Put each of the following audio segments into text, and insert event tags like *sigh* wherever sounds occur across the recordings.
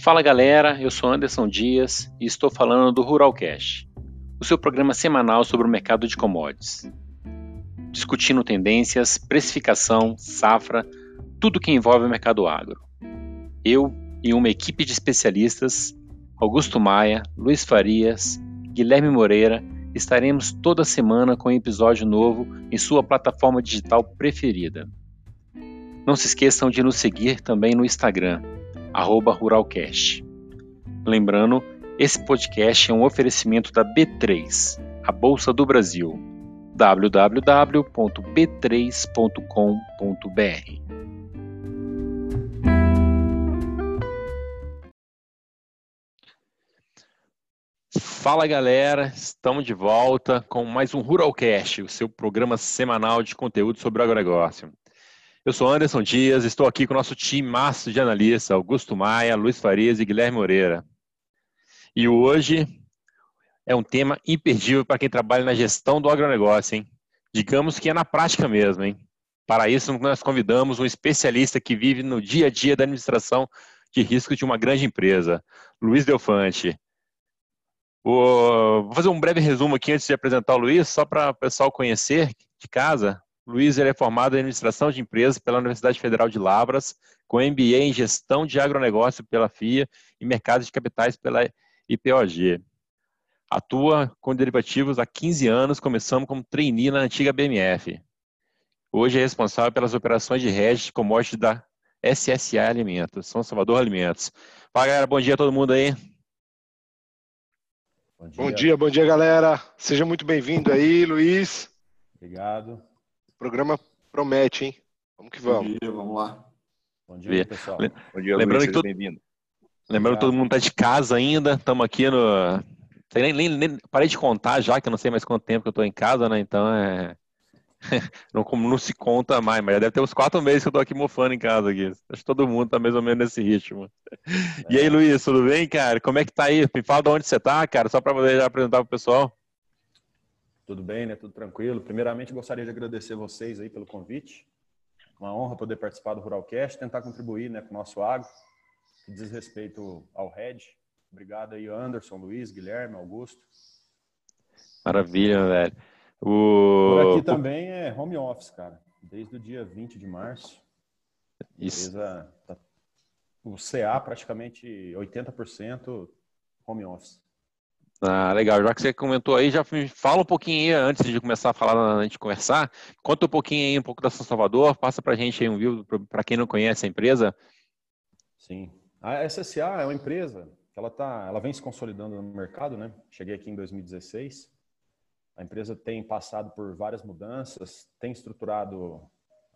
Fala galera, eu sou Anderson Dias e estou falando do Ruralcast, o seu programa semanal sobre o mercado de commodities. Discutindo tendências, precificação, safra, tudo que envolve o mercado agro. Eu e uma equipe de especialistas, Augusto Maia, Luiz Farias, Guilherme Moreira, estaremos toda semana com um episódio novo em sua plataforma digital preferida. Não se esqueçam de nos seguir também no Instagram, ruralcast. Lembrando, esse podcast é um oferecimento da B3, a Bolsa do Brasil, www.b3.com.br. Fala galera, estamos de volta com mais um Ruralcast, o seu programa semanal de conteúdo sobre agronegócio. Eu sou Anderson Dias, estou aqui com o nosso time massa de analistas, Augusto Maia, Luiz Farias e Guilherme Moreira. E hoje é um tema imperdível para quem trabalha na gestão do agronegócio, hein? Digamos que é na prática mesmo, hein? Para isso, nós convidamos um especialista que vive no dia a dia da administração de risco de uma grande empresa, Luiz Delfante. Vou fazer um breve resumo aqui antes de apresentar o Luiz, só para o pessoal conhecer de casa. Luiz é formado em Administração de Empresas pela Universidade Federal de Lavras, com MBA em Gestão de Agronegócio pela FIA e Mercados de Capitais pela IPOG. Atua com derivativos há 15 anos, começando como trainee na antiga BMF. Hoje é responsável pelas operações de hedge de commodities da SSA Alimentos, São Salvador Alimentos. Fala, galera, bom dia a todo mundo aí. Bom dia, bom dia, bom dia galera. Seja muito bem-vindo aí, Luiz. Obrigado. O programa promete, hein? Vamos que vamos. Bom dia, vamos lá. Bom dia, pessoal. Bom dia, Lembrando Luiz, que bem-vindo. Lembrando que todo mundo está de casa ainda, estamos aqui no. Nem, nem, nem, parei de contar já, que eu não sei mais quanto tempo que eu estou em casa, né? Então é. *laughs* não, não se conta mais, mas já deve ter uns quatro meses que eu estou aqui mofando em casa aqui. Acho que todo mundo está mais ou menos nesse ritmo. É. E aí, Luiz, tudo bem, cara? Como é que tá aí? Me fala de onde você está, cara, só para poder já apresentar para o pessoal. Tudo bem, né? Tudo tranquilo. Primeiramente, gostaria de agradecer vocês aí pelo convite. Uma honra poder participar do Ruralcast, tentar contribuir né, com o nosso agro, que diz respeito ao RED. Obrigado aí, Anderson, Luiz, Guilherme, Augusto. Maravilha, velho. O... Por aqui também é home office, cara. Desde o dia 20 de março. Isso. Tá... O CA praticamente 80% home office. Ah, legal. Já que você comentou aí, já fala um pouquinho aí, antes de começar a falar, antes de conversar, conta um pouquinho aí, um pouco da São Salvador, passa para a gente aí um vídeo, para quem não conhece a empresa. Sim. A SSA é uma empresa que ela, tá, ela vem se consolidando no mercado, né? Cheguei aqui em 2016. A empresa tem passado por várias mudanças, tem estruturado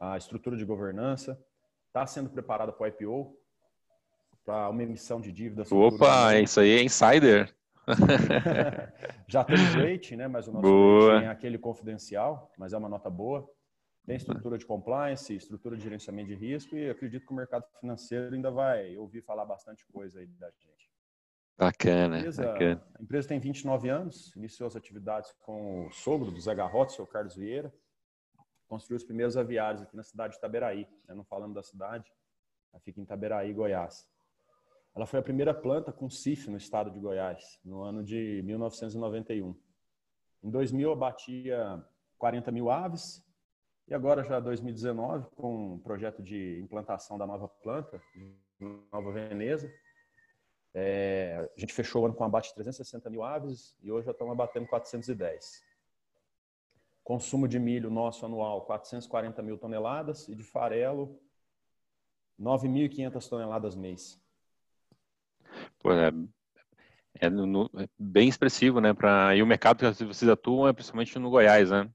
a estrutura de governança, está sendo preparada para o IPO, para uma emissão de dívidas. Opa, isso aí é insider. *laughs* Já tem *laughs* rating, né? Mas o nosso boa. rating é aquele confidencial, mas é uma nota boa. Tem estrutura de compliance, estrutura de gerenciamento de risco e acredito que o mercado financeiro ainda vai ouvir falar bastante coisa aí da gente. Bacana, a empresa, bacana. A empresa tem 29 anos, iniciou as atividades com o sogro do Zé Garrote, o Carlos Vieira. Construiu os primeiros aviários aqui na cidade de Itaberaí. Né? Não falando da cidade, fica em Itaberaí, Goiás. Ela foi a primeira planta com CIF no estado de Goiás, no ano de 1991. Em 2000, abatia 40 mil aves, e agora, já 2019, com um projeto de implantação da nova planta, Nova Veneza, é, a gente fechou o ano com abate de 360 mil aves e hoje já estamos abatendo 410. Consumo de milho nosso anual, 440 mil toneladas, e de farelo, 9.500 toneladas mês. É, é, no, é, bem expressivo, né? Pra, e o mercado que vocês atuam é principalmente no Goiás, né?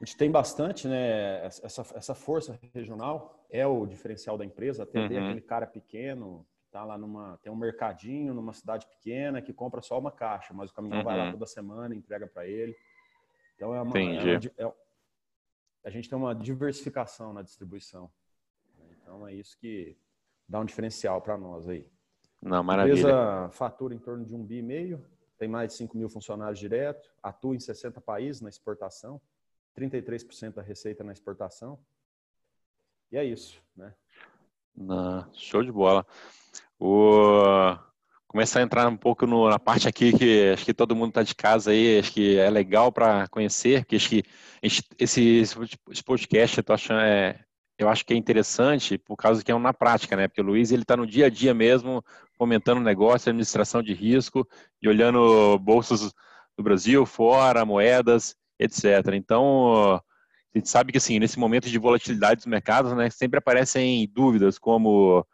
A gente tem bastante, né? Essa, essa força regional é o diferencial da empresa. Atender uhum. aquele cara pequeno que tá lá numa tem um mercadinho numa cidade pequena que compra só uma caixa, mas o caminhão uhum. vai lá uhum. toda semana, entrega para ele. Então é uma, é uma é, a gente tem uma diversificação na distribuição. Então é isso que dá um diferencial para nós aí. Não, maravilha. A empresa fatura em torno de um bi e meio, tem mais de 5 mil funcionários direto, atua em 60 países na exportação, 33% da receita na exportação. E é isso, né? Não, show de bola. O... Começar a entrar um pouco no, na parte aqui que acho que todo mundo está de casa aí, acho que é legal para conhecer, porque acho que esse, esse podcast eu, tô achando, é, eu acho que é interessante por causa que é na prática, né? Porque o Luiz ele está no dia a dia mesmo, fomentando negócio, administração de risco e olhando bolsas do Brasil, fora, moedas, etc. Então, a gente sabe que assim, nesse momento de volatilidade dos mercados, né, sempre aparecem dúvidas como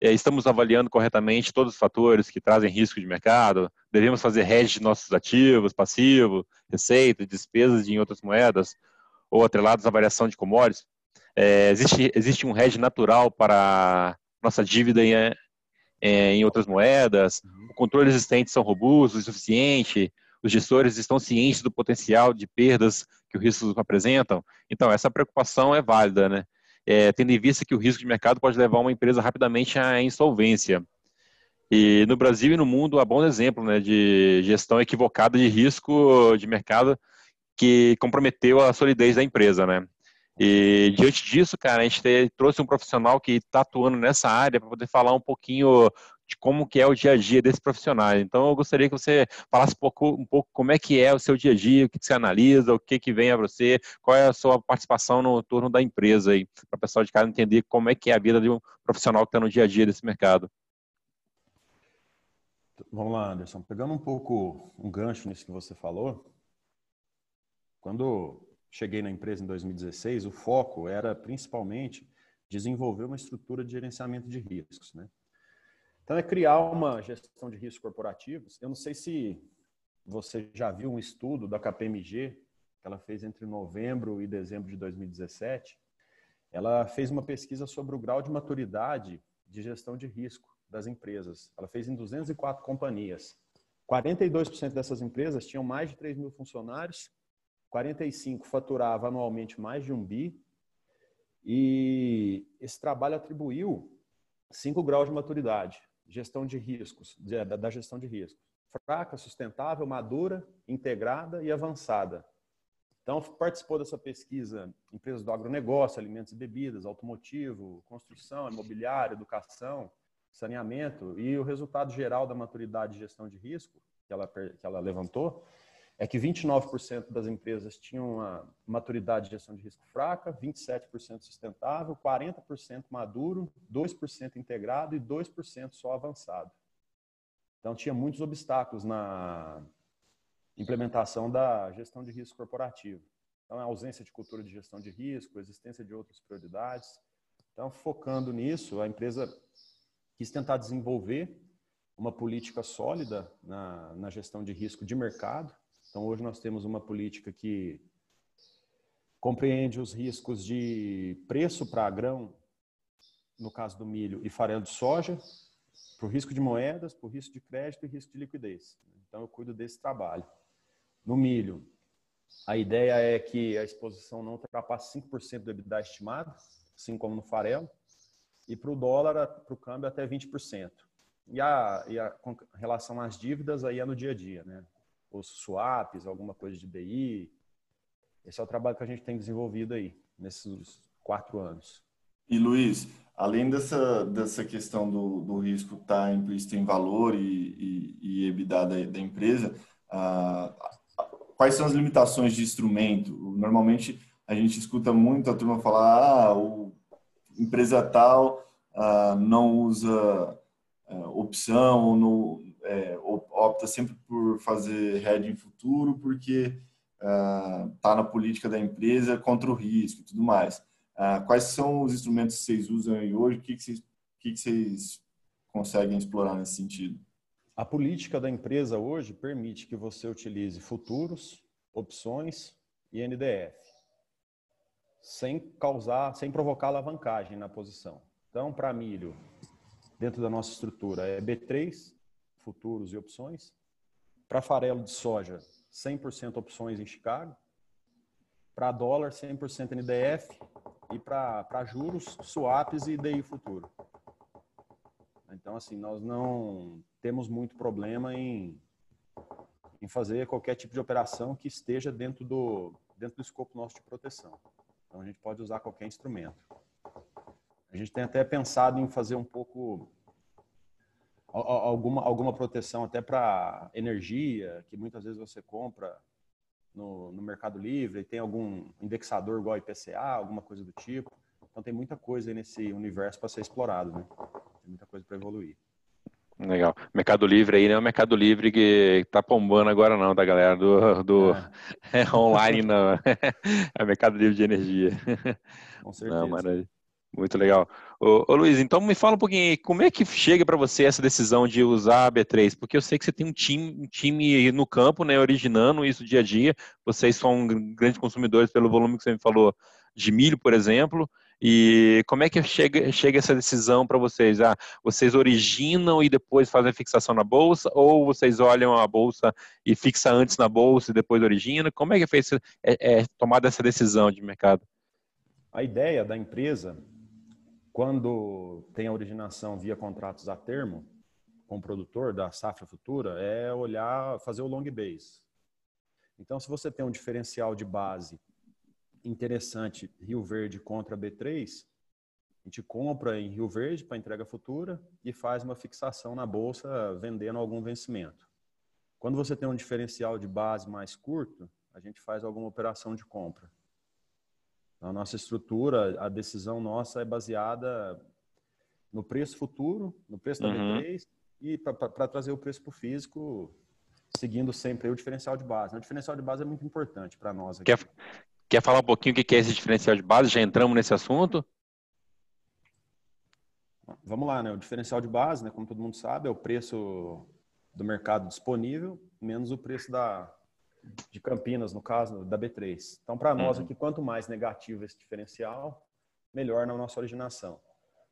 é, estamos avaliando corretamente todos os fatores que trazem risco de mercado, devemos fazer hedge de nossos ativos, passivos, receita, despesas em outras moedas, ou atrelados à variação de commodities. É, existe, existe um hedge natural para nossa dívida em, é, em outras moedas, uhum. o controle existente são robustos o suficiente, os gestores estão cientes do potencial de perdas que o risco apresentam. Então, essa preocupação é válida, né? é, tendo em vista que o risco de mercado pode levar uma empresa rapidamente à insolvência. E no Brasil e no mundo há bom exemplo né, de gestão equivocada de risco de mercado que comprometeu a solidez da empresa, né? E diante disso, cara, a gente trouxe um profissional que está atuando nessa área para poder falar um pouquinho de como que é o dia a dia desse profissional. Então, eu gostaria que você falasse um pouco, um pouco como é que é o seu dia a dia, o que, você analisa, o que, que vem a você, qual é a sua participação no turno da empresa aí, para o pessoal de casa entender como é que é a vida de um profissional que está no dia a dia desse mercado. Vamos lá, Anderson. Pegando um pouco um gancho nisso que você falou, quando cheguei na empresa em 2016, o foco era principalmente desenvolver uma estrutura de gerenciamento de riscos, né? Então, é criar uma gestão de riscos corporativos. Eu não sei se você já viu um estudo da KPMG, que ela fez entre novembro e dezembro de 2017. Ela fez uma pesquisa sobre o grau de maturidade de gestão de risco das empresas. Ela fez em 204 companhias. 42% dessas empresas tinham mais de 3 mil funcionários, 45 faturava anualmente mais de um bi, e esse trabalho atribuiu cinco graus de maturidade gestão de riscos, da gestão de riscos. Fraca, sustentável, madura, integrada e avançada. Então, participou dessa pesquisa empresas do agronegócio, alimentos e bebidas, automotivo, construção, imobiliário, educação, saneamento. E o resultado geral da maturidade de gestão de risco que ela, que ela levantou é que 29% das empresas tinham uma maturidade de gestão de risco fraca, 27% sustentável, 40% maduro, 2% integrado e 2% só avançado. Então, tinha muitos obstáculos na implementação da gestão de risco corporativo. Então, a ausência de cultura de gestão de risco, a existência de outras prioridades. Então, focando nisso, a empresa quis tentar desenvolver uma política sólida na, na gestão de risco de mercado, então, hoje nós temos uma política que compreende os riscos de preço para grão, no caso do milho, e farelo de soja, para o risco de moedas, para o risco de crédito e risco de liquidez. Então, eu cuido desse trabalho. No milho, a ideia é que a exposição não ultrapasse 5% do EBITDA estimado, assim como no farelo, e para o dólar, para o câmbio, até 20%. E a, e a relação às dívidas, aí é no dia a dia, né? Os swaps, alguma coisa de BI. Esse é o trabalho que a gente tem desenvolvido aí, nesses quatro anos. E Luiz, além dessa, dessa questão do, do risco estar tá implícito em valor e, e, e EBITDA da, da empresa, ah, quais são as limitações de instrumento? Normalmente a gente escuta muito a turma falar, ah, o empresa tal ah, não usa ah, opção ou não, é, opta sempre por fazer hedging futuro porque está ah, uh, na política da empresa contra o risco e tudo mais. Uh, quais são os instrumentos que vocês usam aí hoje? O que, que, vocês, que, que vocês conseguem explorar nesse sentido? A política da empresa hoje permite que você utilize futuros, opções e NDF, sem causar, sem provocar alavancagem na posição. Então, para milho, dentro da nossa estrutura, é B3, futuros e opções. Para farelo de soja, 100% opções em Chicago. Para dólar, 100% NDF. E para juros, swaps e DI futuro. Então, assim, nós não temos muito problema em, em fazer qualquer tipo de operação que esteja dentro do, dentro do escopo nosso de proteção. Então, a gente pode usar qualquer instrumento. A gente tem até pensado em fazer um pouco alguma, alguma proteção até para energia, que muitas vezes você compra no, no Mercado Livre, tem algum indexador igual IPCA, alguma coisa do tipo. Então tem muita coisa nesse universo para ser explorado, né? Tem muita coisa para evoluir. Legal. Mercado Livre aí não é o Mercado Livre que tá bombando agora não, tá galera? Do, do é. *laughs* É online não. *laughs* É Mercado Livre de energia. Com certeza. Não, maravilha. Muito legal. Ô, ô, Luiz, então me fala um pouquinho, como é que chega para você essa decisão de usar a B3? Porque eu sei que você tem um time, um time no campo, né, originando isso dia a dia. Vocês são grandes consumidores pelo volume que você me falou de milho, por exemplo. E como é que chega, chega essa decisão para vocês? Ah, vocês originam e depois fazem a fixação na bolsa, ou vocês olham a bolsa e fixa antes na bolsa e depois origina? Como é que foi é, é, tomada essa decisão de mercado? A ideia da empresa quando tem a originação via contratos a termo com o produtor da safra futura, é olhar, fazer o long base. Então, se você tem um diferencial de base interessante Rio Verde contra B3, a gente compra em Rio Verde para entrega futura e faz uma fixação na bolsa vendendo algum vencimento. Quando você tem um diferencial de base mais curto, a gente faz alguma operação de compra. A nossa estrutura, a decisão nossa é baseada no preço futuro, no preço da uhum. B3 e para trazer o preço para o físico, seguindo sempre o diferencial de base. O diferencial de base é muito importante para nós. Aqui. Quer, quer falar um pouquinho o que é esse diferencial de base? Já entramos nesse assunto? Vamos lá, né? O diferencial de base, né, como todo mundo sabe, é o preço do mercado disponível menos o preço da, de Campinas, no caso da B3. Então, para nós uhum. aqui, quanto mais negativo esse diferencial, melhor na nossa originação.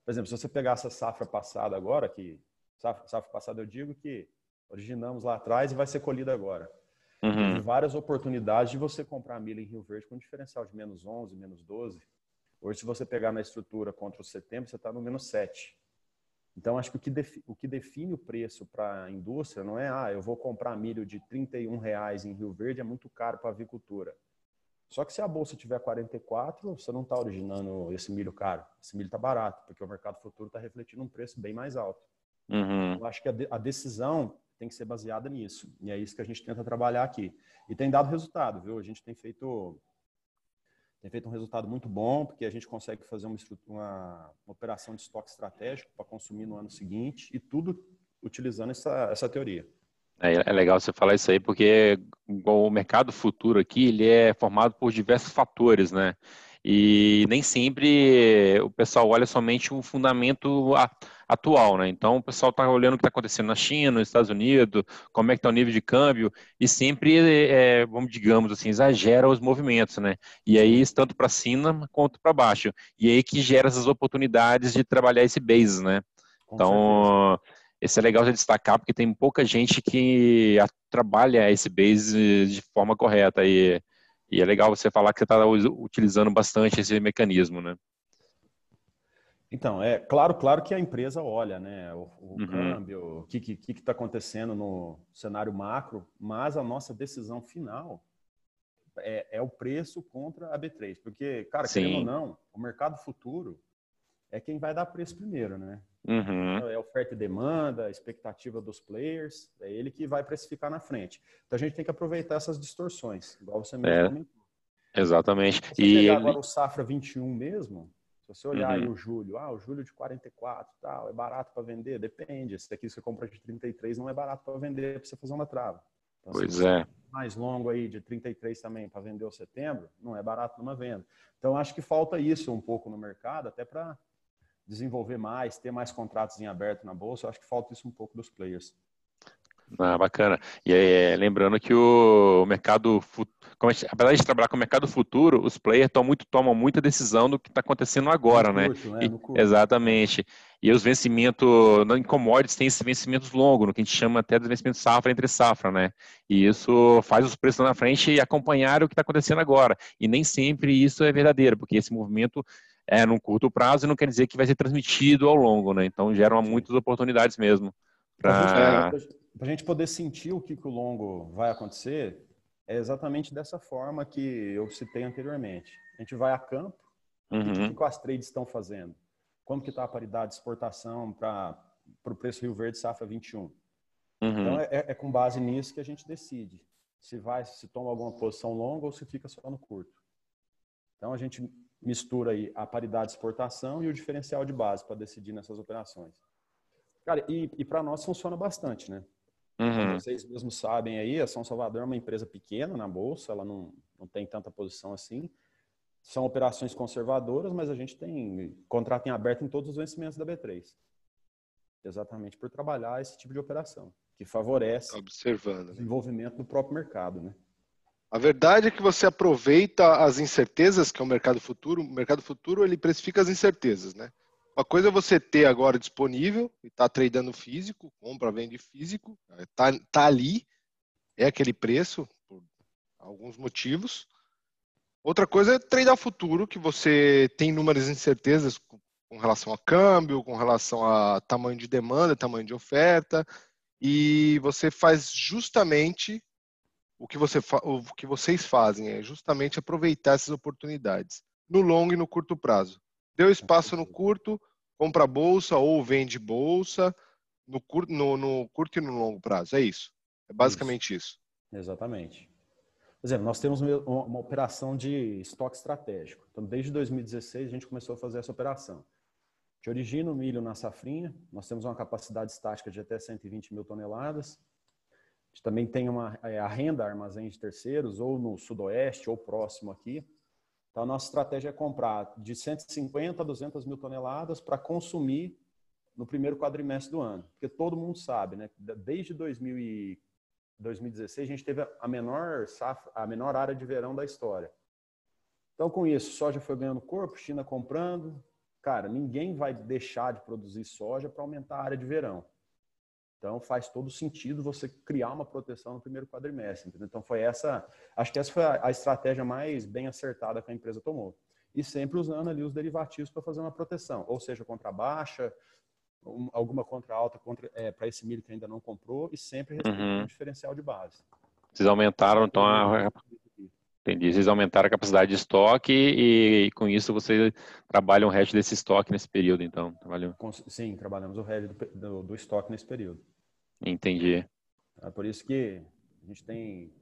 Por exemplo, se você pegar essa safra passada agora, que safra, safra passada eu digo que originamos lá atrás e vai ser colhida agora. Uhum. Tem várias oportunidades de você comprar milho em Rio Verde com diferencial de menos 11, menos 12. Hoje, se você pegar na estrutura contra o setembro, você está no menos 7. Então, acho que o que, define, o que define o preço para a indústria não é, ah, eu vou comprar milho de 31 reais em Rio Verde, é muito caro para a avicultura. Só que se a bolsa tiver 44, você não está originando esse milho caro. Esse milho está barato, porque o mercado futuro está refletindo um preço bem mais alto. Uhum. Eu acho que a, de, a decisão tem que ser baseada nisso. E é isso que a gente tenta trabalhar aqui. E tem dado resultado, viu? A gente tem feito tem feito um resultado muito bom, porque a gente consegue fazer uma, uma, uma operação de estoque estratégico para consumir no ano seguinte e tudo utilizando essa, essa teoria. É, é, legal você falar isso aí, porque o mercado futuro aqui ele é formado por diversos fatores, né? E nem sempre o pessoal olha somente o fundamento atual, né? Então o pessoal está olhando o que está acontecendo na China, nos Estados Unidos, como é que está o nível de câmbio, e sempre, é, vamos digamos assim, exagera os movimentos, né? E aí, tanto para cima quanto para baixo. E aí que gera essas oportunidades de trabalhar esse base, né? Com então, certeza. esse é legal de destacar, porque tem pouca gente que trabalha esse base de forma correta. E e é legal você falar que você está utilizando bastante esse mecanismo, né? Então, é claro, claro que a empresa olha, né, o, o uhum. câmbio, o que está acontecendo no cenário macro, mas a nossa decisão final é, é, o preço contra a B3, porque, cara, Sim. querendo ou não, o mercado futuro é quem vai dar preço primeiro, né? Uhum. É oferta e demanda, a expectativa dos players, é ele que vai precificar na frente. Então a gente tem que aproveitar essas distorções, igual você mesmo é, comentou. Exatamente. Se e pegar agora o Safra 21 mesmo, se você olhar uhum. aí o julho, ah, o julho de 44 tal, é barato para vender? Depende. Esse daqui você compra de 33 não é barato para vender para você fazer uma trava. Então, pois é. Mais longo aí de 33 também para vender o setembro, não é barato numa venda. Então acho que falta isso um pouco no mercado, até para desenvolver mais, ter mais contratos em aberto na bolsa. Eu acho que falta isso um pouco dos players. Ah, bacana. E é, lembrando que o mercado, como gente, apesar de trabalhar com o mercado futuro, os players tomam, muito, tomam muita decisão do que está acontecendo agora, né? Curto, né? E, exatamente. E os vencimentos, em commodities tem esses vencimentos longos, no que a gente chama até de vencimento safra entre safra, né? E isso faz os preços na frente e acompanhar o que está acontecendo agora. E nem sempre isso é verdadeiro, porque esse movimento é num curto prazo e não quer dizer que vai ser transmitido ao longo, né? Então geram muitas oportunidades mesmo. Para a gente poder sentir o que, que o longo vai acontecer, é exatamente dessa forma que eu citei anteriormente. A gente vai a campo, uhum. o que, que as trades estão fazendo? Como que está a paridade de exportação para para o preço Rio Verde Safra 21. Uhum. Então, é, é, com base nisso que a gente decide se vai, se toma alguma posição longa ou se fica só no curto. Então, a gente mistura aí a paridade de exportação e o diferencial de base para decidir nessas operações. Cara, e, e para nós funciona bastante, né? Uhum. Vocês mesmos sabem aí, a São Salvador é uma empresa pequena na bolsa, ela não, não tem tanta posição assim. São operações conservadoras, mas a gente tem contrato em aberto em todos os vencimentos da B3. Exatamente por trabalhar esse tipo de operação, que favorece Observando, né? o desenvolvimento do próprio mercado, né? A verdade é que você aproveita as incertezas que é o mercado futuro. O mercado futuro ele precifica as incertezas, né? Uma coisa é você ter agora disponível e tá tradando físico, compra, vende físico, tá, tá ali, é aquele preço por alguns motivos. Outra coisa é tradar futuro, que você tem inúmeras incertezas com relação a câmbio, com relação a tamanho de demanda, tamanho de oferta, e você faz justamente o que, você o que vocês fazem é justamente aproveitar essas oportunidades no longo e no curto prazo. Deu espaço no curto, compra bolsa ou vende bolsa no curto, no, no curto e no longo prazo. É isso. É basicamente isso. isso. Exatamente. Por exemplo, nós temos uma operação de estoque estratégico. Então, desde 2016, a gente começou a fazer essa operação. A gente origina o milho na safrinha, nós temos uma capacidade estática de até 120 mil toneladas. A gente também tem uma é, a renda armazém de terceiros, ou no sudoeste, ou próximo aqui. Então, a nossa estratégia é comprar de 150 a 200 mil toneladas para consumir no primeiro quadrimestre do ano. Porque todo mundo sabe, né? Desde 2016, a gente teve a menor, safra, a menor área de verão da história. Então, com isso, soja foi ganhando corpo, China comprando. Cara, ninguém vai deixar de produzir soja para aumentar a área de verão. Então faz todo sentido você criar uma proteção no primeiro quadrimestre. Entendeu? Então foi essa, acho que essa foi a, estratégia mais bem acertada que a empresa tomou. E sempre usando ali os derivativos para fazer uma proteção, ou seja, contra baixa, um, alguma contra alta é, para esse milho que ainda não comprou e sempre respeitando uhum. o diferencial de base. Vocês aumentaram então a, Entendi. Vocês aumentaram a capacidade de estoque e, e com isso vocês trabalham o resto desse estoque nesse período, então? Trabalham... Sim, trabalhamos o resto do, do, do, estoque nesse período. Entendi. É por isso que a gente tem,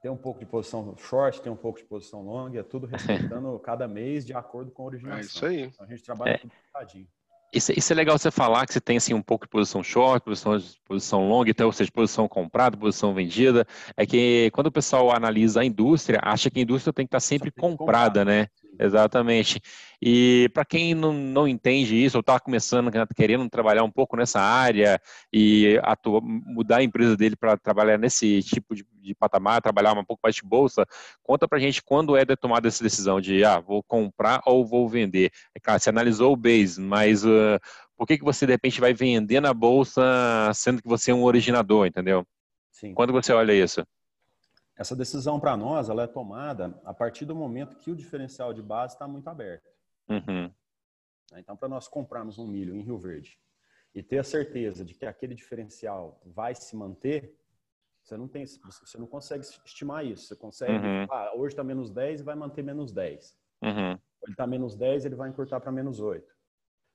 tem um pouco de posição short, tem um pouco de posição long, é tudo *laughs* respeitando cada mês de acordo com a originação. É isso aí. Então, a gente trabalha é. tudo picadinho. Isso, isso, é legal você falar que você tem assim um pouco de posição short, posição, posição long, então, ou seja, posição comprada, posição vendida. É que quando o pessoal analisa a indústria, acha que a indústria tem que estar sempre comprada, né? Exatamente. E para quem não, não entende isso, ou está começando, querendo trabalhar um pouco nessa área e atua, mudar a empresa dele para trabalhar nesse tipo de, de, patamar, trabalhar um pouco mais de bolsa, conta para a gente quando é tomada essa decisão de, ah, vou comprar ou vou vender. É claro, você analisou o base, mas uh, por que, que você de repente vai vender na bolsa sendo que você é um originador, entendeu? Sim. Quando você olha isso? Essa decisão para nós ela é tomada a partir do momento que o diferencial de base está muito aberto. Uhum. Então, para nós comprarmos um milho em Rio Verde e ter a certeza de que aquele diferencial vai se manter, você não tem, você não consegue estimar isso. Você consegue, uhum. ah, hoje está menos 10 e vai manter menos 10. Uhum. Ele está menos 10, ele vai encurtar para menos 8.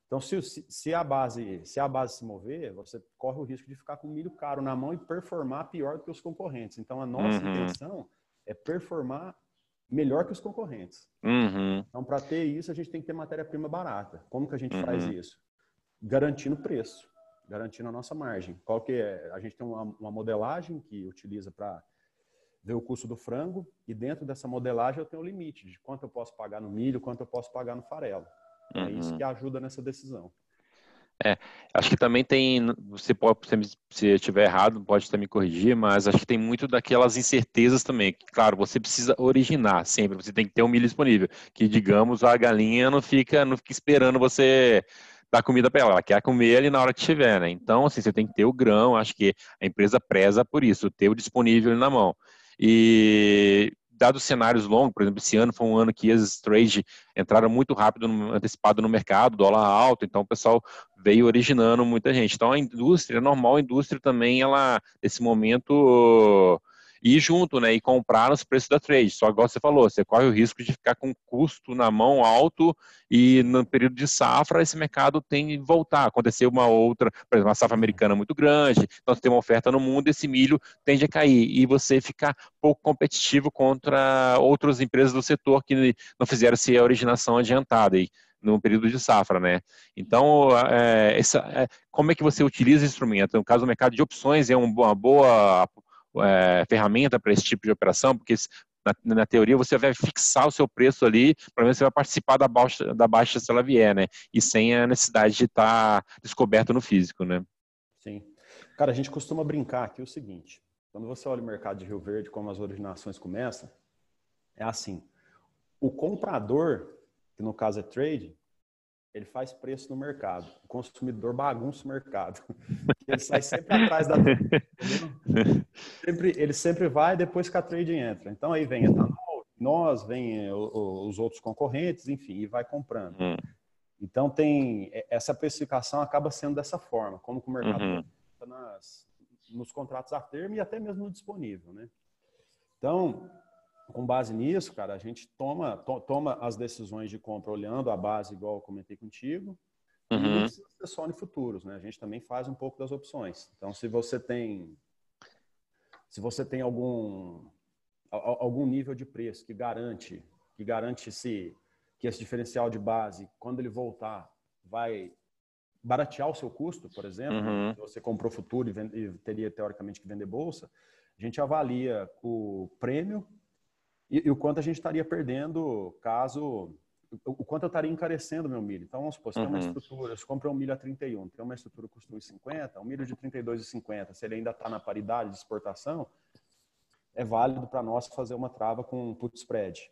Então, se, se, a base, se a base se mover, você corre o risco de ficar com milho caro na mão e performar pior do que os concorrentes. Então, a nossa uhum. intenção é performar melhor que os concorrentes. Uhum. Então, para ter isso, a gente tem que ter matéria-prima barata. Como que a gente uhum. faz isso? Garantindo o preço, garantindo a nossa margem. Qual que é? A gente tem uma, uma modelagem que utiliza para ver o custo do frango e dentro dessa modelagem eu tenho o limite de quanto eu posso pagar no milho, quanto eu posso pagar no farelo. Uhum. É isso uhum. que ajuda nessa decisão. É, acho que também tem, você pode, se eu estiver errado, pode até me corrigir, mas acho que tem muito daquelas incertezas também. Claro, você precisa originar sempre, você tem que ter um milho disponível, que digamos a galinha não fica, não fica esperando você dar comida para ela, ela quer comer ali na hora que tiver, né? Então, assim, você tem que ter o grão, acho que a empresa preza por isso, ter o disponível na mão. E dados cenários longos, por exemplo, esse ano foi um ano que as trade entraram muito rápido, no, antecipado no mercado, dólar alto, então o pessoal veio originando muita gente. Então a indústria, é normal, a indústria também, ela, nesse momento, ir junto, né? E comprar nos preços da trade. Só igual você falou, você corre o risco de ficar com custo na mão alto e no período de safra esse mercado tem que voltar. Aconteceu uma outra, por exemplo, uma safra americana muito grande, então você tem uma oferta no mundo, esse milho tende a cair e você ficar pouco competitivo contra outras empresas do setor que não fizeram se a originação adiantada. E, no período de safra, né? Então, é, essa, é, como é que você utiliza esse instrumento? No caso, o mercado de opções é uma boa é, ferramenta para esse tipo de operação, porque na, na, teoria você vai fixar o seu preço ali, pelo menos você vai participar da baixa, da baixa se ela vier, né? E sem a necessidade de estar tá descoberto no físico, né? Sim. Cara, a gente costuma brincar aqui o seguinte, quando você olha o mercado de Rio Verde, como as originações começam, é assim, o comprador que no caso é trade, ele faz preço no mercado. O consumidor bagunça o mercado. *laughs* Ele sai sempre atrás da sempre, Ele sempre vai depois que a trade entra. Então aí vem etanol, nós, vem os outros concorrentes, enfim, e vai comprando. Hum. Então tem essa precificação acaba sendo dessa forma, como que o mercado uhum. nas, nos contratos a termo e até mesmo no disponível, né? Então, com base nisso, cara, a gente toma, to, toma as decisões de compra olhando a base, igual eu comentei contigo, uhum. e não precisa ser só em futuros, né? A gente também faz um pouco das opções. Então, se você tem se você tem algum algum nível de preço que garante que garante se que esse diferencial de base, quando ele voltar, vai baratear o seu custo, por exemplo, uhum. se você comprou futuro e, vende, e teria teoricamente que vender bolsa, a gente avalia o prêmio e, e o quanto a gente estaria perdendo caso o quanto eu estaria encarecendo meu milho. Então, vamos supor, se uhum. tem uma uhum. estrutura, se compra um milho a 31, tem uma estrutura que custa 1,50, um milho de 32,50, se ele ainda está na paridade de exportação, é válido para nós fazer uma trava com put spread.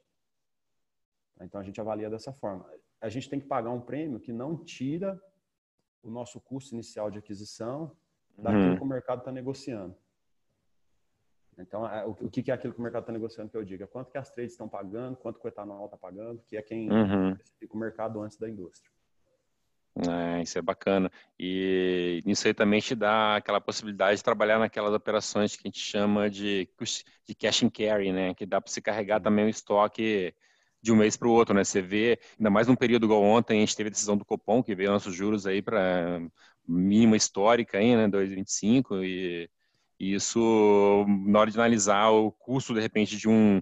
Então, a gente avalia dessa forma. A gente tem que pagar um prêmio que não tira o nosso custo inicial de aquisição daquilo uhum. que o mercado está negociando. Então, o, que é aquilo que o mercado está negociando que eu diga? Quanto que as trades estão pagando, quanto que o etanol está pagando, que é quem uhum. o mercado antes da indústria. É, isso é bacana. E nisso aí também te dá aquela possibilidade de trabalhar naquelas operações que a gente chama de, de cash and carry, né? Que dá para se carregar também o estoque de um mês para o outro, né? Você vê, ainda mais num período igual ontem, a gente teve a decisão do Copom, que veio nossos juros aí para mínima histórica aí, né? 2,25 e isso, na hora de analisar o custo, de repente, de um,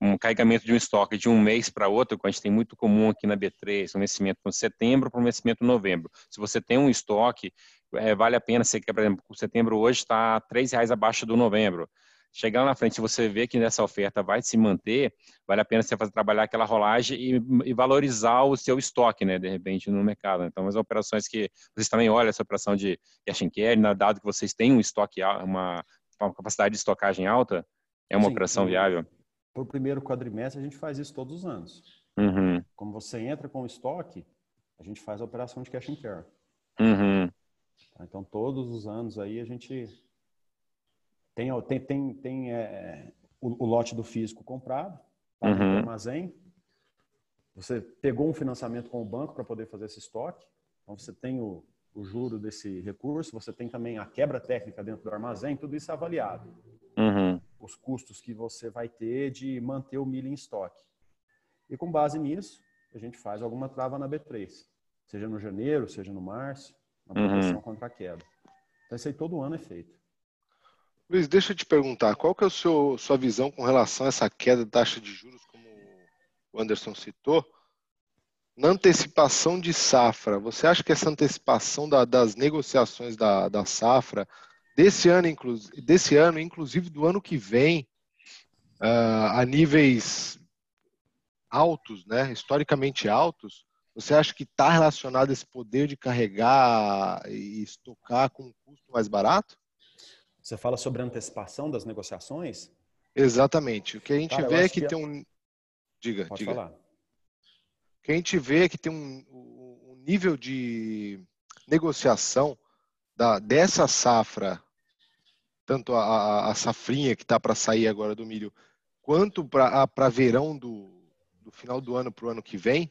um carregamento de um estoque de um mês para outro, que a gente tem muito comum aqui na B3, um vencimento de setembro para um vencimento em novembro. Se você tem um estoque, é, vale a pena, você por exemplo, setembro hoje está R$ reais abaixo do novembro chegar na frente, se você vê que nessa oferta vai se manter, vale a pena você fazer trabalhar aquela rolagem e, e valorizar o seu estoque, né, de repente, no mercado. Então, as operações que vocês também olham, essa operação de cash and carry, dado que vocês têm um estoque, uma, uma capacidade de estocagem alta, é uma Sim, operação viável? Para o primeiro quadrimestre, a gente faz isso todos os anos. Uhum. Como você entra com o estoque, a gente faz a operação de cash and carry. Uhum. Então, todos os anos aí a gente tem, tem, tem, tem é, o, o, lote do físico comprado, tá uhum. no armazém. Você pegou um financiamento com o banco para poder fazer esse estoque. Então, você tem o, o juro desse recurso, você tem também a quebra técnica dentro do armazém, tudo isso é avaliado. Uhum. Os custos que você vai ter de manter o milho em estoque. E com base nisso, a gente faz alguma trava na B3, seja no janeiro, seja no março, na proteção uhum. contra a queda. Então, isso aí todo ano é feito. Luiz, deixa eu te perguntar, qual que é a sua visão com relação a essa queda da taxa de juros, como o Anderson citou, na antecipação de safra? Você acha que essa antecipação da, das negociações da, da safra, desse ano, inclu, desse ano, inclusive do ano que vem, uh, a níveis altos, né, historicamente altos, você acha que está relacionado esse poder de carregar e estocar com um custo mais barato? Você fala sobre a antecipação das negociações? Exatamente. O que a gente Cara, vê é que, que, tem um. Diga, Pode diga. Falar. O que a gente vê é que tem um, um nível de negociação da, dessa safra, tanto a, a, safrinha que está para sair agora do milho, quanto para verão do, do final do ano para o ano que vem,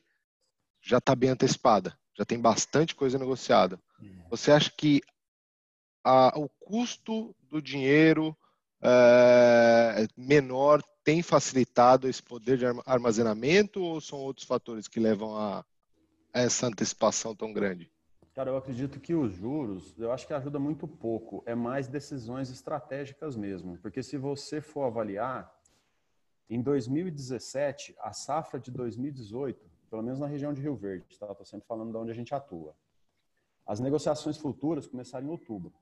já está bem antecipada. Já tem bastante coisa negociada. Hum. Você acha que a, o custo do dinheiro é, menor tem facilitado esse poder de armazenamento ou são outros fatores que levam a, a essa antecipação tão grande? Cara, eu acredito que os juros, eu acho que ajuda muito pouco. É mais decisões estratégicas mesmo. Porque se você for avaliar, em 2017, a safra de 2018, pelo menos na região de Rio Verde, tá? Estou sempre falando de onde a gente atua. As negociações futuras começaram em outubro.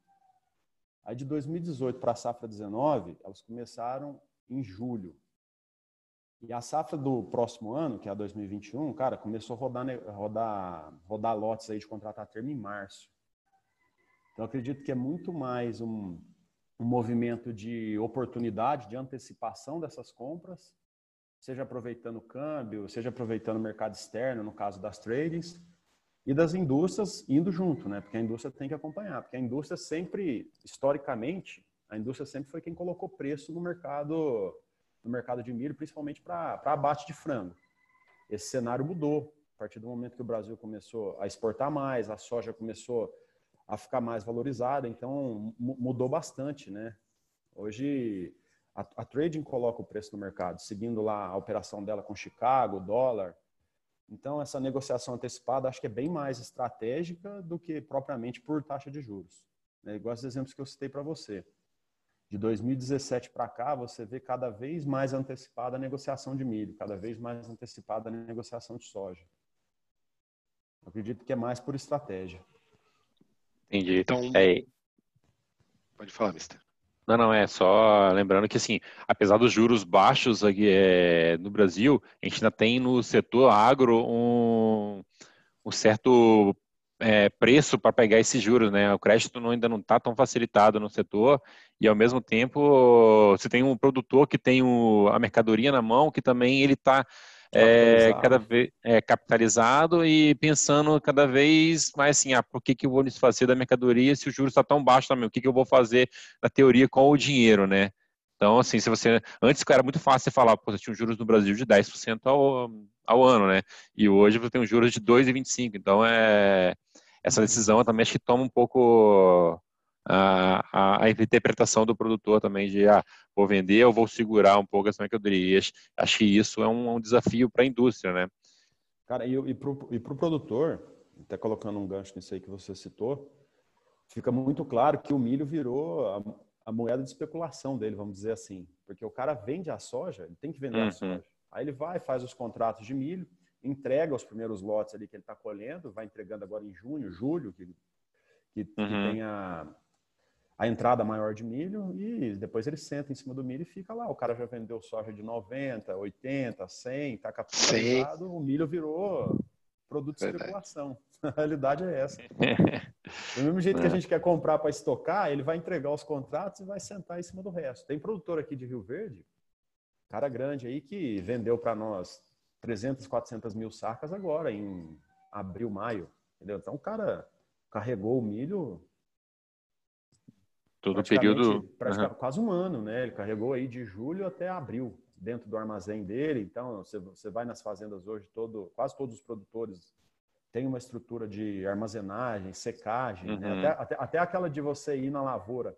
Aí de 2018 para a safra 19, elas começaram em julho. E a safra do próximo ano, que é a 2021, cara, começou a rodar, rodar, rodar lotes aí de contrato a termo em março. Então, acredito que é muito mais um, um movimento de oportunidade, de antecipação dessas compras, seja aproveitando o câmbio, seja aproveitando o mercado externo, no caso das tradings, e das indústrias indo junto, né? Porque a indústria tem que acompanhar, porque a indústria sempre, historicamente, a indústria sempre foi quem colocou preço no mercado no mercado de milho, principalmente para abate de frango. Esse cenário mudou. A partir do momento que o Brasil começou a exportar mais, a soja começou a ficar mais valorizada, então mudou bastante, né? Hoje a, a trading coloca o preço no mercado, seguindo lá a operação dela com Chicago, dólar. Então essa negociação antecipada acho que é bem mais estratégica do que propriamente por taxa de juros. Né? Igual os exemplos que eu citei para você de 2017 para cá, você vê cada vez mais antecipada a negociação de milho, cada vez mais antecipada a negociação de soja. Eu acredito que é mais por estratégia. Entendi. Então, é... pode falar, mister. Não, não, é só lembrando que, assim, apesar dos juros baixos aqui é, no Brasil, a gente ainda tem no setor agro um, um certo é, preço para pegar esses juros, né? O crédito não, ainda não está tão facilitado no setor e ao mesmo tempo você tem um produtor que tem o, a mercadoria na mão que também ele está é, cada vez é, capitalizado e pensando cada vez mais assim, ah, por que, que eu vou desfazer da mercadoria se o juros está tão baixo também? O que, que eu vou fazer na teoria com o dinheiro, né? Então, assim, se você. Antes era muito fácil você falar, pô, você tinha um juros no Brasil de 10% ao, ao ano, né? E hoje você tem um juros de 2,25%. Então, é, essa decisão também acho que toma um pouco a, a, interpretação do produtor também de, ah, vou vender ou vou segurar um pouco as mercadorias. Acho que isso é um, um desafio para a indústria, né? Cara, e, e para o produtor, até colocando um gancho nisso aí que você citou, fica muito claro que o milho virou a, a moeda de especulação dele, vamos dizer assim. Porque o cara vende a soja, ele tem que vender uhum. a soja. Aí ele vai, faz os contratos de milho, entrega os primeiros lotes ali que ele está colhendo, vai entregando agora em junho, julho, que, que, uhum. que tem a, a entrada maior de milho e depois ele senta em cima do milho e fica lá. O cara já vendeu soja de 90, 80, 100, está capitalizado, o milho virou produto de especulação. *laughs* A realidade é essa. *laughs* Do mesmo jeito que a é. gente quer comprar para estocar, ele vai entregar os contratos e vai sentar em cima do resto. Tem produtor aqui de Rio Verde, cara grande aí, que vendeu para nós 300, 400 mil sacas agora, em abril, maio. Entendeu? Então o cara carregou o milho. Todo período. Praticamente, uhum. Quase um ano, né? Ele carregou aí de julho até abril dentro do armazém dele. Então, você, você vai nas fazendas hoje, todo, quase todos os produtores tem uma estrutura de armazenagem, secagem, né? uhum. né? até, até, até, aquela de você ir na lavoura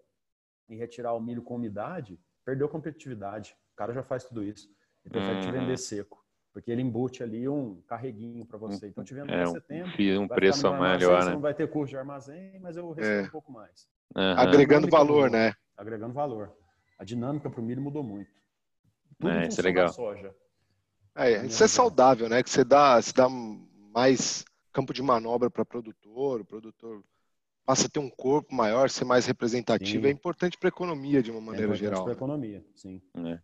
e retirar o milho com umidade, perdeu competitividade. O cara já faz tudo isso. Ele prefere uhum. te vender seco, porque ele embute ali um carreguinho para você. Então, te vendo é, setembro, um preço melhor, né? Não vai ter custo de armazém, mas eu recebo é. um pouco mais. Uhum. Agregando valor, mudou, né? Agregando valor. A dinâmica para o milho mudou muito. Tudo é, isso é legal. Soja. É, isso é saudável, né? Que você dá, você dá mais campo de manobra para produtor, o produtor passa a ter um corpo maior, ser mais representativo, sim. é importante para a economia de uma maneira é geral. Para a né? economia, sim. É.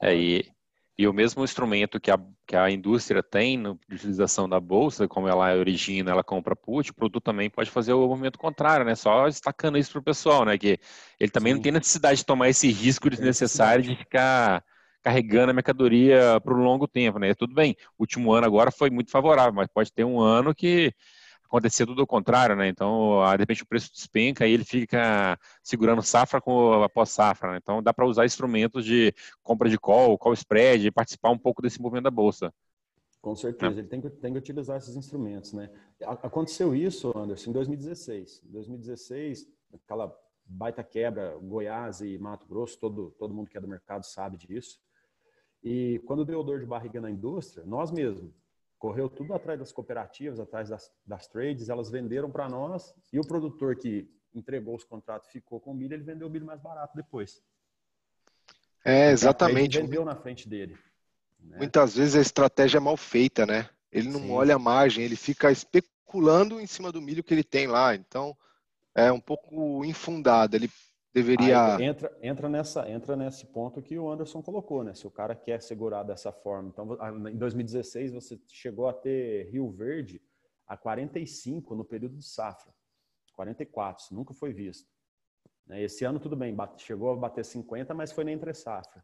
é e, e o mesmo instrumento que a, que a indústria tem no, de utilização da bolsa, como ela origina, ela compra put, o produto também pode fazer o movimento contrário, né? Só destacando isso para o pessoal, né? Que ele também sim. não tem necessidade de tomar esse risco desnecessário de ficar carregando a mercadoria por um longo tempo, né? Tudo bem, o último ano agora foi muito favorável, mas pode ter um ano que acontecer tudo o contrário, né? Então, de repente o preço despenca e ele fica segurando safra com após safra, né? Então, dá para usar instrumentos de compra de call, call spread, e participar um pouco desse movimento da bolsa. Com certeza, é. ele tem que, tem que utilizar esses instrumentos, né? Aconteceu isso, Anderson, em 2016. Em 2016, aquela baita quebra, Goiás e Mato Grosso, todo, todo mundo que é do mercado sabe disso. E quando deu dor de barriga na indústria, nós mesmos, correu tudo atrás das cooperativas, atrás das, das trades, elas venderam para nós e o produtor que entregou os contratos ficou com o milho, ele vendeu o milho mais barato depois. É, exatamente. Ele vendeu na frente dele. Né? Muitas vezes a estratégia é mal feita, né? Ele não Sim. olha a margem, ele fica especulando em cima do milho que ele tem lá. Então, é um pouco infundado. Ele deveria. Aí entra, entra, nessa, entra nesse ponto que o Anderson colocou, né? Se o cara quer segurar dessa forma. Então, em 2016, você chegou a ter Rio Verde a 45 no período de safra. 44, isso nunca foi visto. Né? Esse ano, tudo bem, chegou a bater 50, mas foi na entre safra.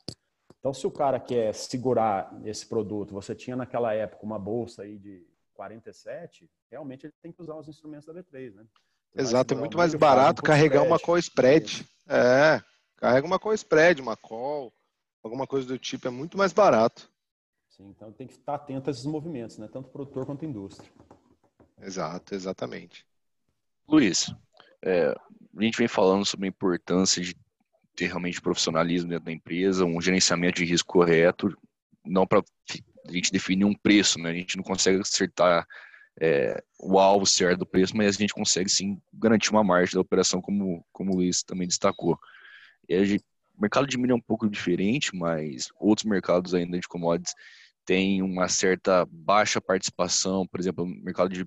Então, se o cara quer segurar esse produto, você tinha naquela época uma bolsa aí de 47, realmente ele tem que usar os instrumentos da B3, né? Exato, é muito mais barato carregar uma call spread. É, carrega uma call spread, uma call, alguma coisa do tipo, é muito mais barato. Sim, então tem que estar atento a esses movimentos, né? Tanto produtor quanto indústria. Exato, exatamente. Luiz, é, a gente vem falando sobre a importância de ter realmente profissionalismo dentro da empresa, um gerenciamento de risco correto, não para a gente definir um preço, né? A gente não consegue acertar é, o alvo certo do preço, mas a gente consegue sim garantir uma margem da operação, como, como o Luiz também destacou. Gente, o mercado de milho é um pouco diferente, mas outros mercados ainda de commodities têm uma certa baixa participação, por exemplo, no mercado de,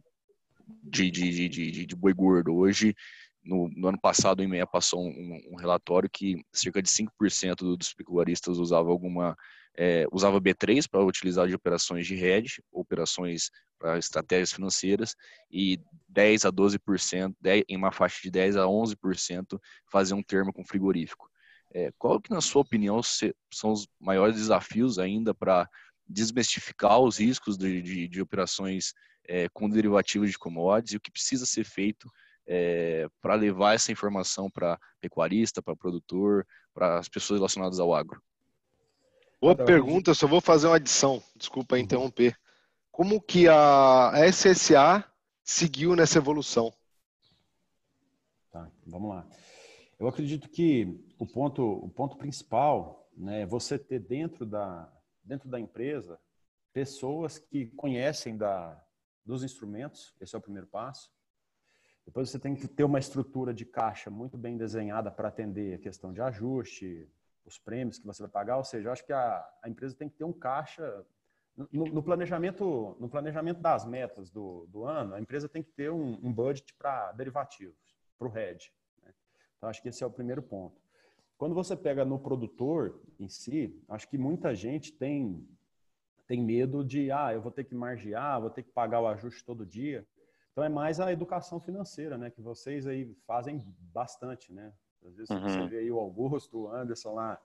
de, de, de, de boi gordo. Hoje, no, no, ano passado, o IMEA passou um, um relatório que cerca de 5% dos pecuaristas usava alguma é, usava B3 para utilizar de operações de hedge, operações para estratégias financeiras, e 10 a 12%, 10, em uma faixa de 10 a 11%, fazer um termo com frigorífico. É, qual que, na sua opinião, são os maiores desafios ainda para desmistificar os riscos de, de, de operações é, com derivativos de commodities e o que precisa ser feito é, para levar essa informação para pecuarista, para produtor, para as pessoas relacionadas ao agro? Boa pergunta, só vou fazer uma adição, desculpa uhum. interromper. Como que a SSA seguiu nessa evolução? Tá, vamos lá. Eu acredito que o ponto, o ponto principal né, é você ter dentro da, dentro da empresa pessoas que conhecem da, dos instrumentos, esse é o primeiro passo. Depois você tem que ter uma estrutura de caixa muito bem desenhada para atender a questão de ajuste, os prêmios que você vai pagar, ou seja, eu acho que a, a empresa tem que ter um caixa no, no, planejamento no planejamento das metas do, do ano, a empresa tem que ter um, um budget para derivativos, para o hedge. Né? Então, acho que esse é o primeiro ponto. Quando você pega no produtor em si, acho que muita gente tem, tem medo de, ah, eu vou ter que margear, vou ter que pagar o ajuste todo dia. Então, é mais a educação financeira, né? Que vocês aí fazem bastante, né? Às vezes uhum. você vê aí o Augusto, o Anderson lá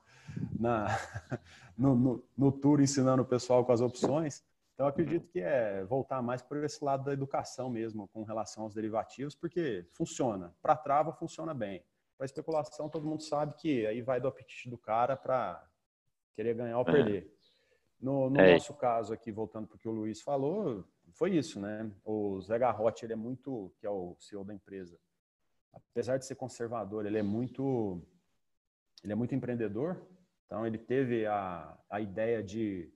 na, *laughs* no, no, no tour ensinando o pessoal com as opções. Então, acredito que é voltar mais por esse lado da educação mesmo, com relação aos derivativos, porque funciona. Para trava, funciona bem. Para especulação, todo mundo sabe que aí vai do apetite do cara para querer ganhar ou é. perder. No, no é. nosso caso aqui, voltando para o que o Luiz falou, foi isso, né? O Zé Garrote, ele é muito, que é o CEO da empresa, apesar de ser conservador, ele é muito, ele é muito empreendedor. Então, ele teve a, a ideia de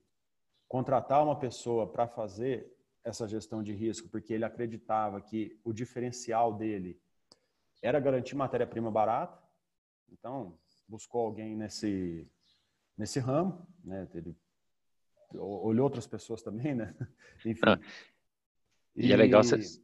contratar uma pessoa para fazer essa gestão de risco, porque ele acreditava que o diferencial dele era garantir matéria-prima barata. Então, buscou alguém nesse, nesse ramo, né? Ele olhou outras pessoas também, né? *laughs* Enfim. Ah, e, e, é legal você...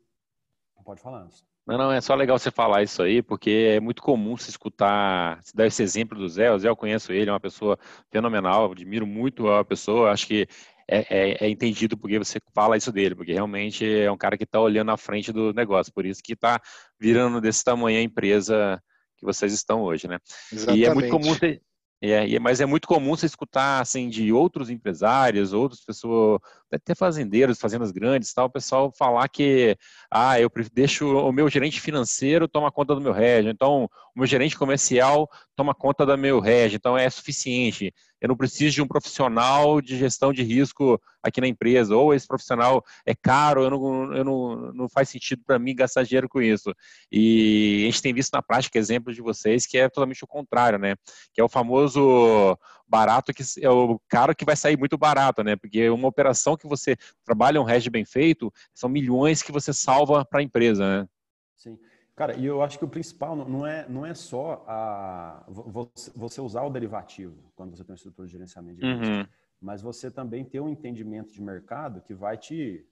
Pode falar, Anderson. Não, não, é só legal você falar isso aí, porque é muito comum se escutar, se dar esse exemplo do Zé, o Zé eu conheço ele, é uma pessoa fenomenal, admiro muito a pessoa, acho que é, é, é, entendido porque você fala isso dele, porque realmente é um cara que está olhando à frente do negócio, por isso que está virando desse tamanho a empresa que vocês estão hoje, né? Exatamente. E é muito comum ter, é, mas é muito comum você escutar assim de outros empresários, outras pessoas, até fazendeiros, fazendas grandes, tal, o pessoal falar que ah, eu deixo o meu gerente financeiro toma conta do meu régio, então o meu gerente comercial toma conta do meu régio, então é suficiente. Eu não preciso de um profissional de gestão de risco aqui na empresa, ou esse profissional é caro, eu não, eu não, não faz sentido para mim gastar dinheiro com isso. E a gente tem visto na prática exemplos de vocês que é totalmente o contrário, né? Que é o famoso barato que é o caro que vai sair muito barato, né? Porque uma operação que você trabalha um hedge bem feito, são milhões que você salva para a empresa, né? Sim. Cara, e eu acho que o principal não é, não é só a, você usar o derivativo quando você tem uma estrutura de gerenciamento de risco, uhum. mas você também ter um entendimento de mercado que vai te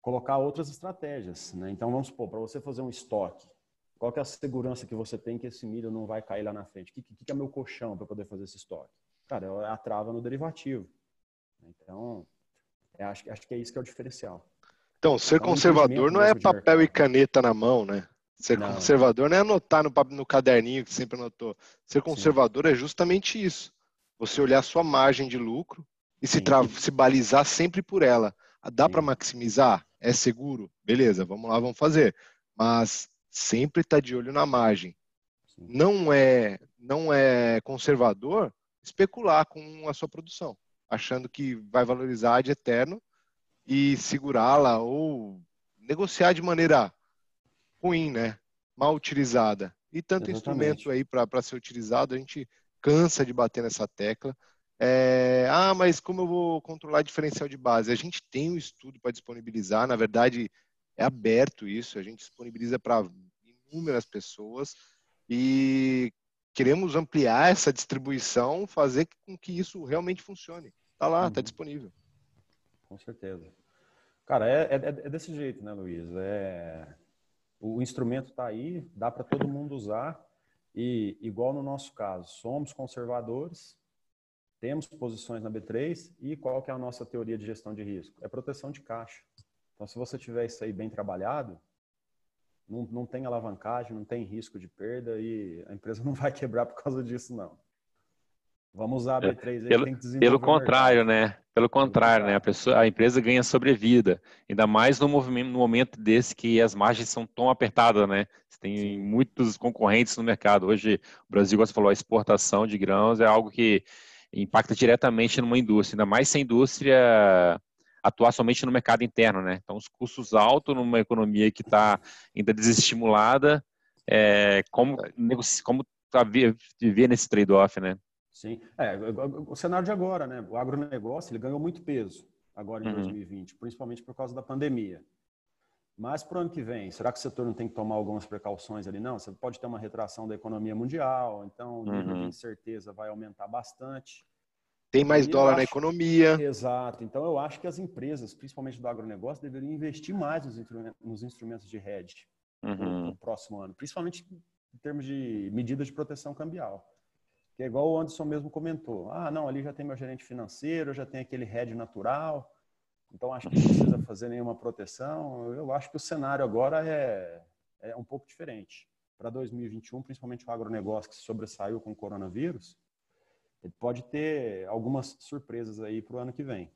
colocar outras estratégias. Né? Então, vamos supor, para você fazer um estoque, qual é a segurança que você tem que esse milho não vai cair lá na frente? O que, que, que é meu colchão para poder fazer esse estoque? Cara, é a trava no derivativo. Então, acho, acho que é isso que é o diferencial. Então, ser conservador não é papel e caneta na mão, né? Ser não. conservador não é anotar no, no caderninho que sempre anotou. Ser conservador Sim. é justamente isso. Você olhar a sua margem de lucro e se, se balizar sempre por ela. Ah, dá para maximizar? É seguro? Beleza, vamos lá, vamos fazer. Mas sempre está de olho na margem. Sim. Não é, não é conservador especular com a sua produção, achando que vai valorizar de eterno e segurá-la ou negociar de maneira ruim, né? Mal utilizada. E tanto Exatamente. instrumento aí para ser utilizado, a gente cansa de bater nessa tecla. É, ah, mas como eu vou controlar diferencial de base? A gente tem um estudo para disponibilizar, na verdade é aberto isso, a gente disponibiliza para inúmeras pessoas e queremos ampliar essa distribuição, fazer com que isso realmente funcione. Está lá, está uhum. disponível. Com certeza. Cara, é, é, é, desse jeito, né, Luiz? É, o instrumento está aí, dá para todo mundo usar. E, igual no nosso caso, somos conservadores, temos posições na B3 e qual que é a nossa teoria de gestão de risco? É proteção de caixa. Então, se você tiver isso aí bem trabalhado, não, não tem alavancagem, não tem risco de perda e a empresa *laughs* não vai quebrar por causa disso, não. Vamos usar a B3 aí, pelo, tem que Pelo contrário, né? Pelo contrário, né? A, pessoa, a empresa ganha sobrevida. Ainda mais no, movimento, no momento desse que as margens são tão apertadas, né? Você tem Sim. muitos concorrentes no mercado. Hoje, o Brasil, como você falou, a exportação de grãos é algo que impacta diretamente numa indústria. Ainda mais se a indústria atuar somente no mercado interno, né? Então, os custos altos numa economia que está ainda desestimulada, é, como, como tá, viver nesse trade-off, né? Sim, é, o cenário de agora, né? O agronegócio ele ganhou muito peso agora em uhum. 2020, principalmente por causa da pandemia. Mas para o ano que vem, será que o setor não tem que tomar algumas precauções ali? Não, você pode ter uma retração da economia mundial, então o nível uhum. de incerteza vai aumentar bastante. Tem mais e dólar acho, na economia. Exato. Então eu acho que as empresas, principalmente do agronegócio, deveriam investir mais nos instrumentos, de hedge uhum. no próximo ano, principalmente em termos de medidas de proteção cambial. Que é igual o Anderson mesmo comentou. Ah, não, ali já tem meu gerente financeiro, já tem aquele head natural. Então acho que não precisa fazer nenhuma proteção. Eu acho que o cenário agora é, é um pouco diferente. Para 2021, principalmente o agronegócio que sobressaiu com o coronavírus, ele pode ter algumas surpresas aí para o ano que vem.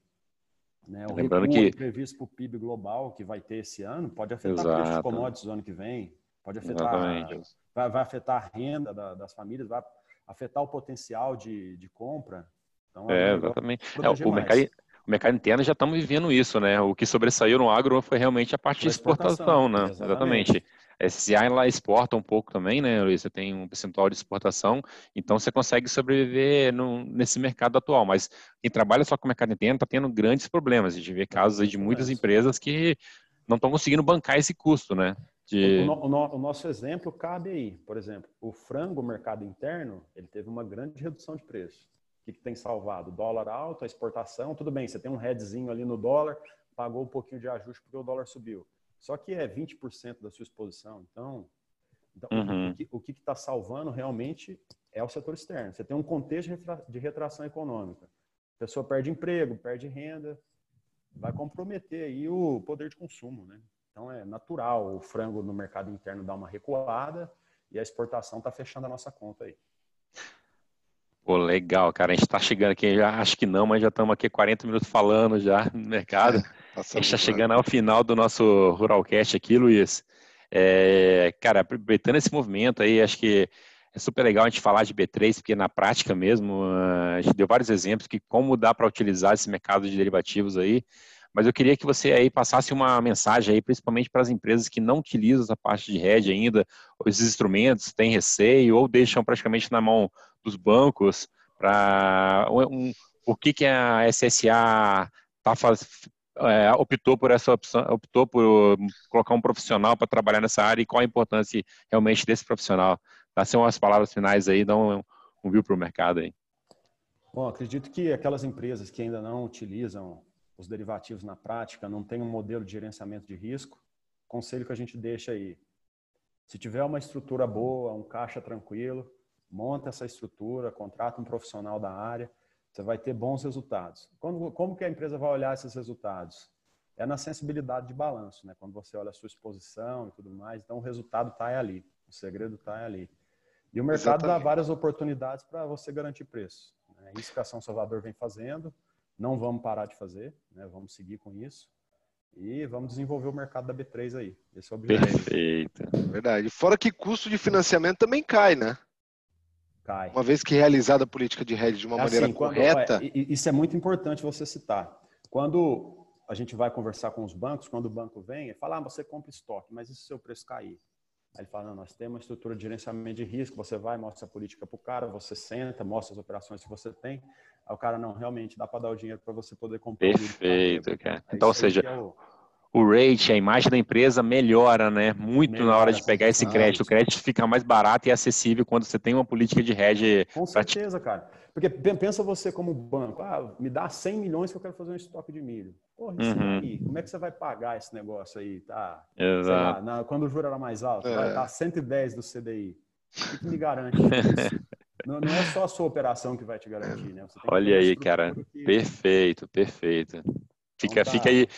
Né? O Lembrando que previsto para o PIB global que vai ter esse ano pode afetar o preço de commodities no ano que vem, pode afetar, vai, vai, afetar a renda da, das famílias, vai afetar o potencial de, de compra. Então, é, exatamente. É, o, mercado, o mercado interno já estamos vivendo isso, né? O que sobressaiu no agro foi realmente a parte de exportação, né? Exatamente. exatamente. A SCI lá exporta um pouco também, né, Luiz? Você tem um percentual de exportação, então você consegue sobreviver no, nesse mercado atual. Mas quem trabalha só com o mercado interno está tendo grandes problemas. A gente vê casos de muitas empresas que não estão conseguindo bancar esse custo, né? De... O, o, o, nosso exemplo cabe aí. Por exemplo, o frango, mercado interno, ele teve uma grande redução de preço. O que, que tem salvado? dólar alto, a exportação, tudo bem, você tem um headzinho ali no dólar, pagou um pouquinho de ajuste porque o dólar subiu. Só que é 20% da sua exposição. Então, então uhum. o que está salvando realmente é o setor externo. Você tem um contexto de retração econômica. A pessoa perde emprego, perde renda, vai comprometer aí o poder de consumo, né? Então é natural o frango no mercado interno dar uma recuada e a exportação está fechando a nossa conta aí. Pô, legal, cara. A gente está chegando aqui, já acho que não, mas já estamos aqui 40 minutos falando já *laughs* no mercado. É, *laughs* a gente está chegando ao final do nosso Ruralcast aqui, Luiz. É, cara, aproveitando esse movimento aí, acho que é super legal a gente falar de B3, porque na prática mesmo, a gente deu vários exemplos que como dá para utilizar esse mercado de derivativos aí, mas eu queria que você aí passasse uma mensagem aí, principalmente para as empresas que não utilizam essa parte de hedge ainda, esses instrumentos, têm receio, ou deixam praticamente na mão dos bancos, para um, o que, que a SSA tá faz, é, optou por essa opção, optou por colocar um profissional para trabalhar nessa área e qual a importância realmente desse profissional. Dá ser umas palavras finais aí, dá um, um view para o mercado aí. Bom, acredito que aquelas empresas que ainda não utilizam os derivativos na prática, não tem um modelo de gerenciamento de risco, conselho que a gente deixa aí. Se tiver uma estrutura boa, um caixa tranquilo, monta essa estrutura, contrata um profissional da área, você vai ter bons resultados. Como, como que a empresa vai olhar esses resultados? É na sensibilidade de balanço, né? Quando você olha a sua exposição e tudo mais, então o resultado está ali, o segredo está ali. E o mercado Exatamente. dá várias oportunidades para você garantir preço. Né? Isso que a São Salvador vem fazendo, não vamos parar de fazer, né? vamos seguir com isso. E vamos desenvolver o mercado da B3 aí. Esse é o objetivo. Perfeito. Verdade. Fora que custo de financiamento também cai, né? Cai. Uma vez que realizada a política de hedge de uma é maneira assim, correta. é, isso é muito importante você citar. Quando a gente vai conversar com os bancos, quando o banco vem, ele fala: ah, você compra estoque, mas e se o seu preço cair? Aí ele fala, não, nós temos uma estrutura de gerenciamento de risco, você vai, mostra a política para o cara, você senta, mostra as operações que você tem. Aí o cara, não, realmente, dá para dar o dinheiro para você poder comprar. Perfeito, cara. É então, ou seja, é o... o... rate, a imagem da empresa melhora, né? Muito melhora, na hora de pegar esse crédito. O crédito fica mais barato e acessível quando você tem uma política de hedge. Com certeza, cara. Porque pensa você como banco, ah, me dá 100 milhões que eu quero fazer um estoque de milho. Porra, isso uhum. aí, como é que você vai pagar esse negócio aí? Tá, Exato. Lá, na, quando o juro era mais alto, é. vai estar 110 do CDI. O que, me garante isso? *laughs* não, não, é só a sua operação que vai te garantir, né? Olha aí, cara. Que... Perfeito, perfeito. Fica, então tá. fica aí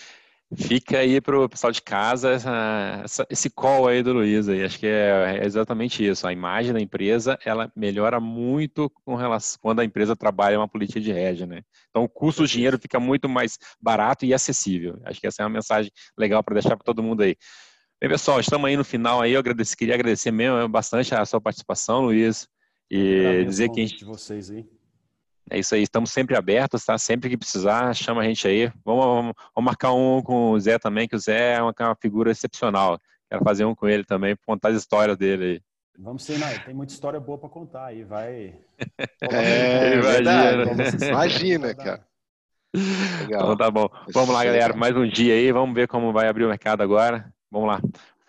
Fica aí para o pessoal de casa essa, essa, esse call aí do Luiz aí. Acho que é, é, exatamente isso. A imagem da empresa ela melhora muito com relação quando a empresa trabalha uma política de régia, né? Então o custo do dinheiro fica muito mais barato e acessível. Acho que essa é uma mensagem legal para deixar para todo mundo aí. Bem, pessoal, estamos aí no final aí. Eu agradeci, queria agradecer mesmo bastante a sua participação, Luiz, e dizer que a gente... de vocês aí. É isso aí, estamos sempre abertos, tá? Sempre que precisar, chama a gente aí. Vamos, vamos, vamos marcar um com o Zé também, que o Zé é uma, é uma, figura excepcional. Quero fazer um com ele também, contar as histórias dele aí. Vamos ser, né? tem muita história boa para contar aí, vai. *laughs* é, imagina, imagina cara. Legal. Então tá bom. Vamos lá, galera, mais um dia aí, vamos ver como vai abrir o mercado agora. Vamos lá.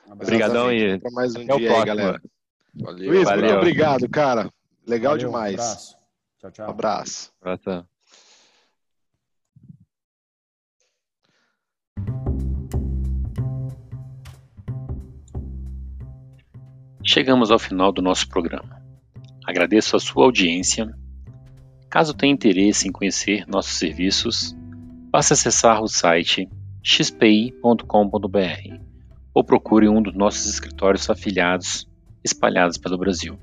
Obrigadão e mais um até dia o próximo. Aí, galera. Valeu, Luiz, valeu. muito obrigado, cara. Legal valeu, demais. Um abraço. Tchau, tchau. Um abraço. abraço. Chegamos ao final do nosso programa. Agradeço a sua audiência. Caso tenha interesse em conhecer nossos serviços, basta acessar o site xpi.com.br ou procure um dos nossos escritórios afiliados espalhados pelo Brasil.